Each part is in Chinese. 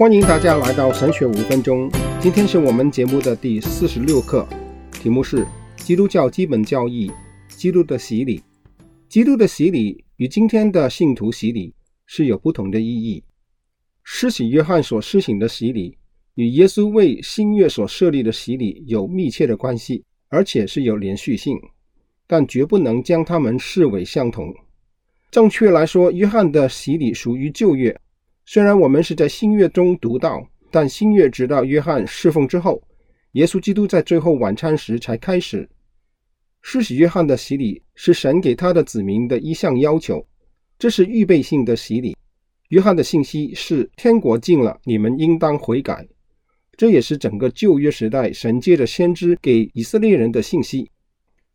欢迎大家来到神学五分钟。今天是我们节目的第四十六课，题目是基督教基本教义：基督的洗礼。基督的洗礼与今天的信徒洗礼是有不同的意义。施洗约翰所施行的洗礼与耶稣为新约所设立的洗礼有密切的关系，而且是有连续性，但绝不能将它们视为相同。正确来说，约翰的洗礼属于旧约。虽然我们是在新约中读到，但新约直到约翰侍奉之后，耶稣基督在最后晚餐时才开始。施洗约翰的洗礼是神给他的子民的一项要求，这是预备性的洗礼。约翰的信息是天国近了，你们应当悔改。这也是整个旧约时代神借着先知给以色列人的信息。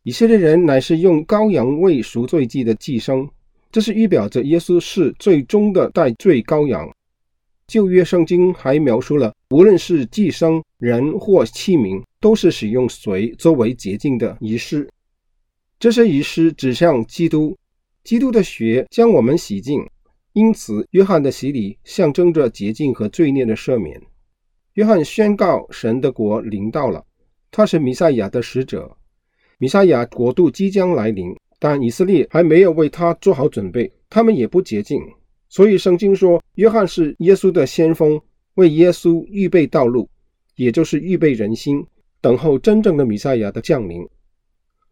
以色列人乃是用羔羊为赎罪祭的祭牲。这是预表着耶稣是最终的代罪羔羊。旧约圣经还描述了，无论是祭牲、人或器皿，都是使用水作为洁净的仪式。这些仪式指向基督，基督的血将我们洗净。因此，约翰的洗礼象征着洁净和罪孽的赦免。约翰宣告神的国临到了，他是弥赛亚的使者，弥赛亚国度即将来临。但以色列还没有为他做好准备，他们也不洁净，所以圣经说，约翰是耶稣的先锋，为耶稣预备道路，也就是预备人心，等候真正的弥赛亚的降临。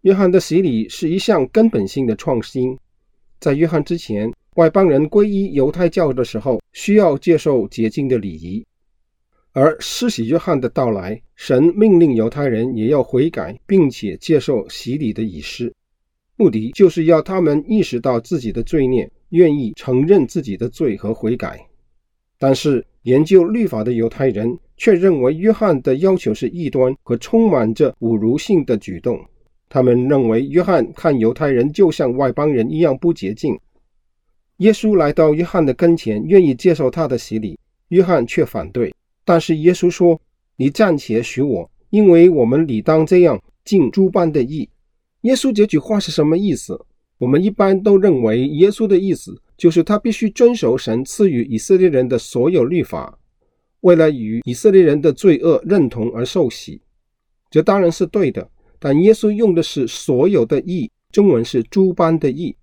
约翰的洗礼是一项根本性的创新，在约翰之前，外邦人皈依犹太教的时候，需要接受洁净的礼仪，而施洗约翰的到来，神命令犹太人也要悔改，并且接受洗礼的仪式。目的就是要他们意识到自己的罪孽，愿意承认自己的罪和悔改。但是研究律法的犹太人却认为约翰的要求是异端和充满着侮辱性的举动。他们认为约翰看犹太人就像外邦人一样不洁净。耶稣来到约翰的跟前，愿意接受他的洗礼，约翰却反对。但是耶稣说：“你暂且许我，因为我们理当这样尽诸般的义。”耶稣这句话是什么意思？我们一般都认为耶稣的意思就是他必须遵守神赐予以色列人的所有律法，为了与以色列人的罪恶认同而受洗。这当然是对的，但耶稣用的是所有的义，中文是诸般的义，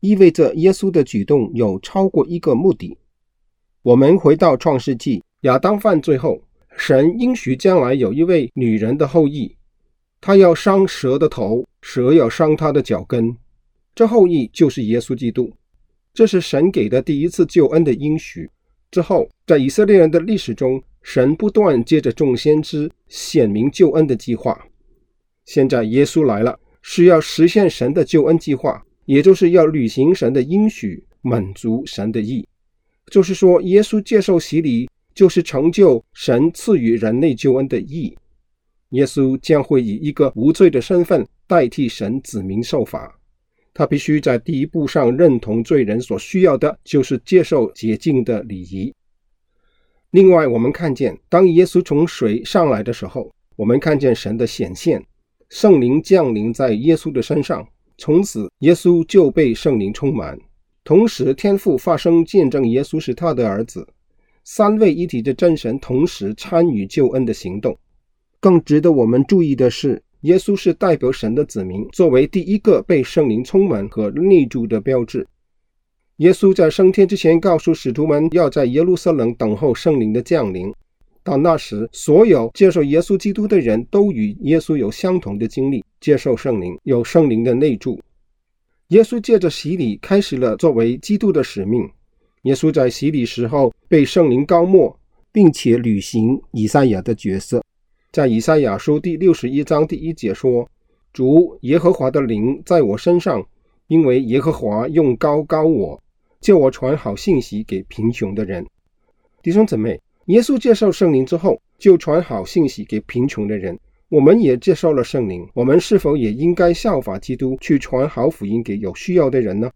意味着耶稣的举动有超过一个目的。我们回到创世纪，亚当犯罪后，神应许将来有一位女人的后裔。他要伤蛇的头，蛇要伤他的脚跟。这后裔就是耶稣基督。这是神给的第一次救恩的应许。之后，在以色列人的历史中，神不断借着众先知显明救恩的计划。现在耶稣来了，是要实现神的救恩计划，也就是要履行神的应许，满足神的意。就是说，耶稣接受洗礼，就是成就神赐予人类救恩的意。耶稣将会以一个无罪的身份代替神子民受罚，他必须在第一步上认同罪人所需要的就是接受洁净的礼仪。另外，我们看见当耶稣从水上来的时候，我们看见神的显现，圣灵降临在耶稣的身上，从此耶稣就被圣灵充满。同时，天父发声见证耶稣是他的儿子，三位一体的真神同时参与救恩的行动。更值得我们注意的是，耶稣是代表神的子民，作为第一个被圣灵充满和内住的标志。耶稣在升天之前告诉使徒们，要在耶路撒冷等候圣灵的降临。到那时，所有接受耶稣基督的人都与耶稣有相同的经历，接受圣灵，有圣灵的内住。耶稣借着洗礼开始了作为基督的使命。耶稣在洗礼时候被圣灵膏抹，并且履行以赛亚的角色。在以赛亚书第六十一章第一节说：“主耶和华的灵在我身上，因为耶和华用膏膏我，叫我传好信息给贫穷的人。”弟兄姊妹，耶稣接受圣灵之后，就传好信息给贫穷的人。我们也接受了圣灵，我们是否也应该效法基督，去传好福音给有需要的人呢？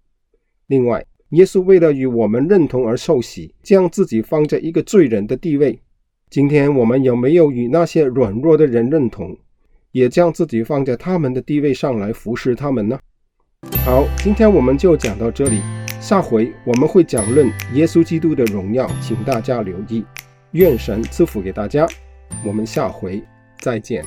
另外，耶稣为了与我们认同而受洗，将自己放在一个罪人的地位。今天我们有没有与那些软弱的人认同，也将自己放在他们的地位上来服侍他们呢？好，今天我们就讲到这里，下回我们会讲论耶稣基督的荣耀，请大家留意。愿神赐福给大家，我们下回再见。